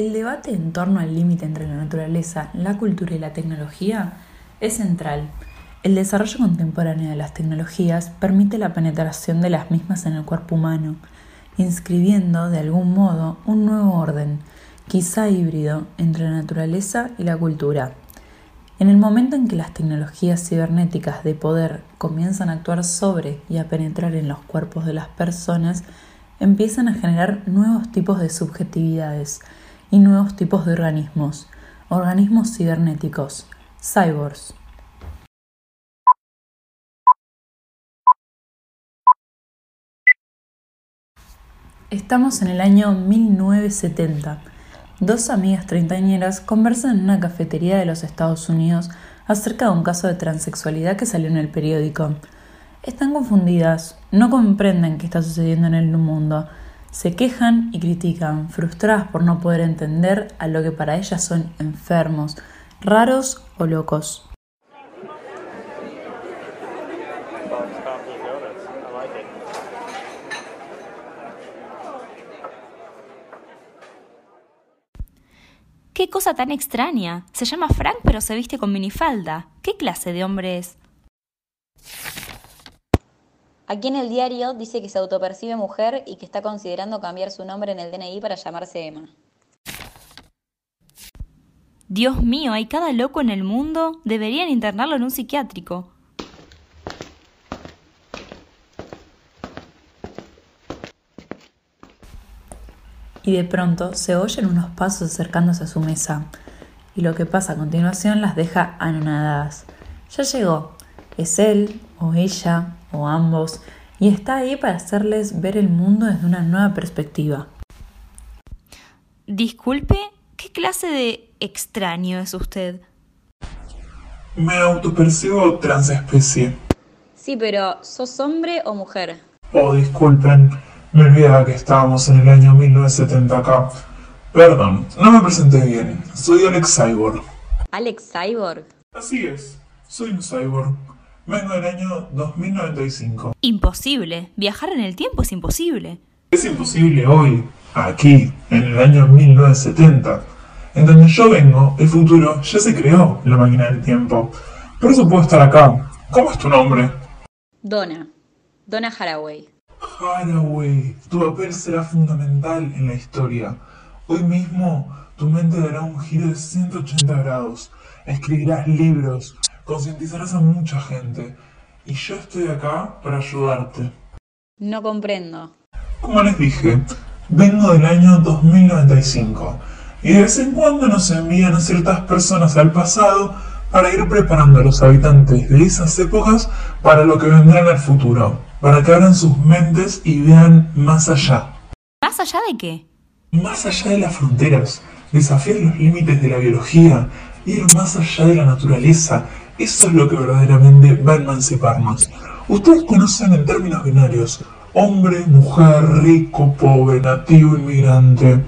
El debate en torno al límite entre la naturaleza, la cultura y la tecnología es central. El desarrollo contemporáneo de las tecnologías permite la penetración de las mismas en el cuerpo humano, inscribiendo de algún modo un nuevo orden, quizá híbrido, entre la naturaleza y la cultura. En el momento en que las tecnologías cibernéticas de poder comienzan a actuar sobre y a penetrar en los cuerpos de las personas, empiezan a generar nuevos tipos de subjetividades y nuevos tipos de organismos, organismos cibernéticos, cyborgs. Estamos en el año 1970 Dos amigas treintañeras conversan en una cafetería de los Estados Unidos acerca de un caso de transexualidad que salió en el periódico. Están confundidas, no comprenden qué está sucediendo en el mundo, se quejan y critican, frustradas por no poder entender a lo que para ellas son enfermos, raros o locos. ¡Qué cosa tan extraña! Se llama Frank pero se viste con minifalda. ¿Qué clase de hombre es? Aquí en el diario dice que se autopercibe mujer y que está considerando cambiar su nombre en el DNI para llamarse Emma. Dios mío, hay cada loco en el mundo. Deberían internarlo en un psiquiátrico. y de pronto se oyen unos pasos acercándose a su mesa, y lo que pasa a continuación las deja anonadadas. Ya llegó, es él o ella o ambos, y está ahí para hacerles ver el mundo desde una nueva perspectiva. Disculpe, ¿qué clase de extraño es usted? Me autopercibo transespecie. Sí, pero ¿sos hombre o mujer? Oh, disculpen, me olvidaba que estábamos en el año 1970 acá. Perdón, no me presenté bien. Soy Alex Cyborg. ¿Alex Cyborg? Así es, soy un cyborg. Vengo del año 2095. Imposible. Viajar en el tiempo es imposible. Es imposible hoy, aquí, en el año 1970. En donde yo vengo, el futuro ya se creó la máquina del tiempo. Por eso puedo estar acá. ¿Cómo es tu nombre? Donna. Donna Haraway. Haraway, tu papel será fundamental en la historia. Hoy mismo tu mente dará un giro de 180 grados. Escribirás libros, concientizarás a mucha gente. Y yo estoy acá para ayudarte. No comprendo. Como les dije, vengo del año 2095 y de vez en cuando nos envían a ciertas personas al pasado para ir preparando a los habitantes de esas épocas para lo que vendrá en el futuro para que abran sus mentes y vean más allá. ¿Más allá de qué? Más allá de las fronteras, desafiar los límites de la biología, ir más allá de la naturaleza. Eso es lo que verdaderamente va a emanciparnos. Ustedes conocen en términos binarios, hombre, mujer, rico, pobre, nativo, inmigrante.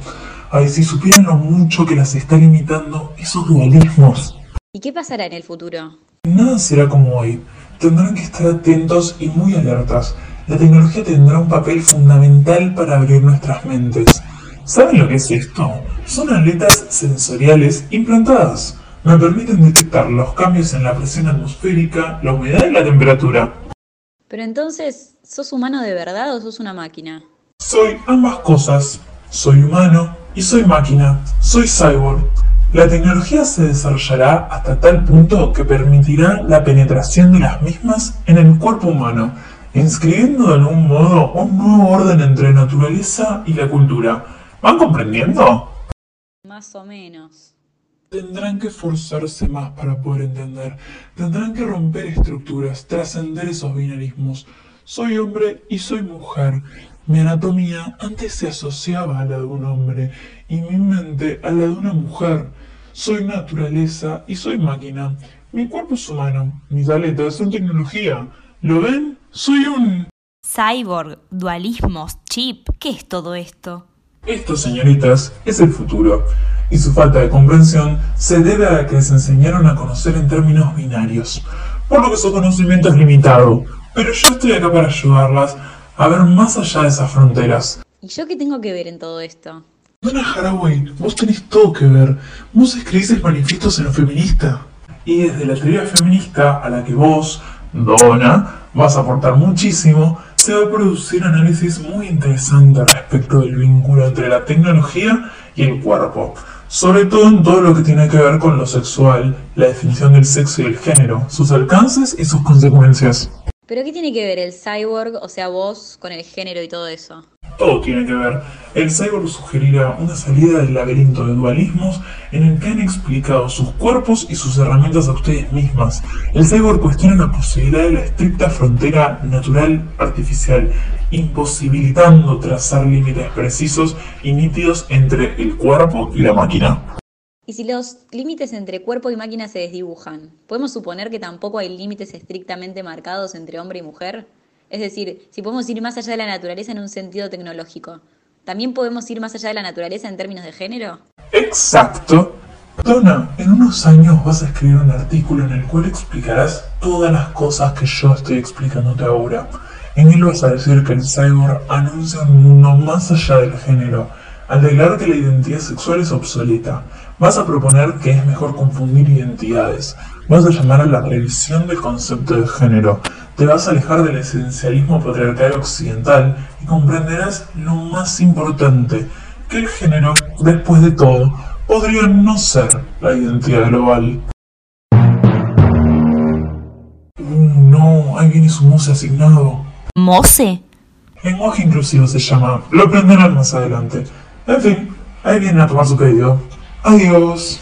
Ay, si supieran lo mucho que las está limitando esos dualismos. ¿Y qué pasará en el futuro? Nada será como hoy tendrán que estar atentos y muy alertas. La tecnología tendrá un papel fundamental para abrir nuestras mentes. ¿Saben lo que es esto? Son aletas sensoriales implantadas. Me permiten detectar los cambios en la presión atmosférica, la humedad y la temperatura. Pero entonces, ¿sos humano de verdad o sos una máquina? Soy ambas cosas. Soy humano y soy máquina. Soy cyborg. La tecnología se desarrollará hasta tal punto que permitirá la penetración de las mismas en el cuerpo humano, inscribiendo de algún modo un nuevo orden entre la naturaleza y la cultura. ¿Van comprendiendo? Más o menos. Tendrán que esforzarse más para poder entender. Tendrán que romper estructuras, trascender esos binarismos. Soy hombre y soy mujer. Mi anatomía antes se asociaba a la de un hombre y mi mente a la de una mujer. Soy naturaleza y soy máquina. Mi cuerpo es humano, mis aletas son tecnología. ¿Lo ven? Soy un... Cyborg, dualismos, chip, ¿qué es todo esto? Esto, señoritas, es el futuro, y su falta de comprensión se debe a que les enseñaron a conocer en términos binarios, por lo que su conocimiento es limitado. Pero yo estoy acá para ayudarlas a ver más allá de esas fronteras. ¿Y yo qué tengo que ver en todo esto? Donna Haraway, vos tenés todo que ver. Vos escribís el manifiesto feminista. Y desde la teoría feminista a la que vos, Donna, vas a aportar muchísimo, se va a producir análisis muy interesante respecto del vínculo entre la tecnología y el cuerpo. Sobre todo en todo lo que tiene que ver con lo sexual, la definición del sexo y el género, sus alcances y sus consecuencias. ¿Pero qué tiene que ver el cyborg, o sea, vos, con el género y todo eso? Todo tiene que ver. El cyborg sugerirá una salida del laberinto de dualismos en el que han explicado sus cuerpos y sus herramientas a ustedes mismas. El cyborg cuestiona la posibilidad de la estricta frontera natural-artificial, imposibilitando trazar límites precisos y nítidos entre el cuerpo y la máquina. Y si los límites entre cuerpo y máquina se desdibujan, ¿podemos suponer que tampoco hay límites estrictamente marcados entre hombre y mujer? Es decir, si podemos ir más allá de la naturaleza en un sentido tecnológico, ¿también podemos ir más allá de la naturaleza en términos de género? Exacto. Donna, en unos años vas a escribir un artículo en el cual explicarás todas las cosas que yo estoy explicándote ahora. En él vas a decir que el cyborg anuncia un mundo más allá del género, al declarar que la identidad sexual es obsoleta, vas a proponer que es mejor confundir identidades, vas a llamar a la revisión del concepto de género, te vas a alejar del esencialismo patriarcal occidental y comprenderás lo más importante, que el género, después de todo, podría no ser la identidad global. No, ahí viene su mose asignado. ¿Mose? Lenguaje inclusivo se llama, lo aprenderán más adelante. En fin, ahí vienen a tomar su pedido. Adiós.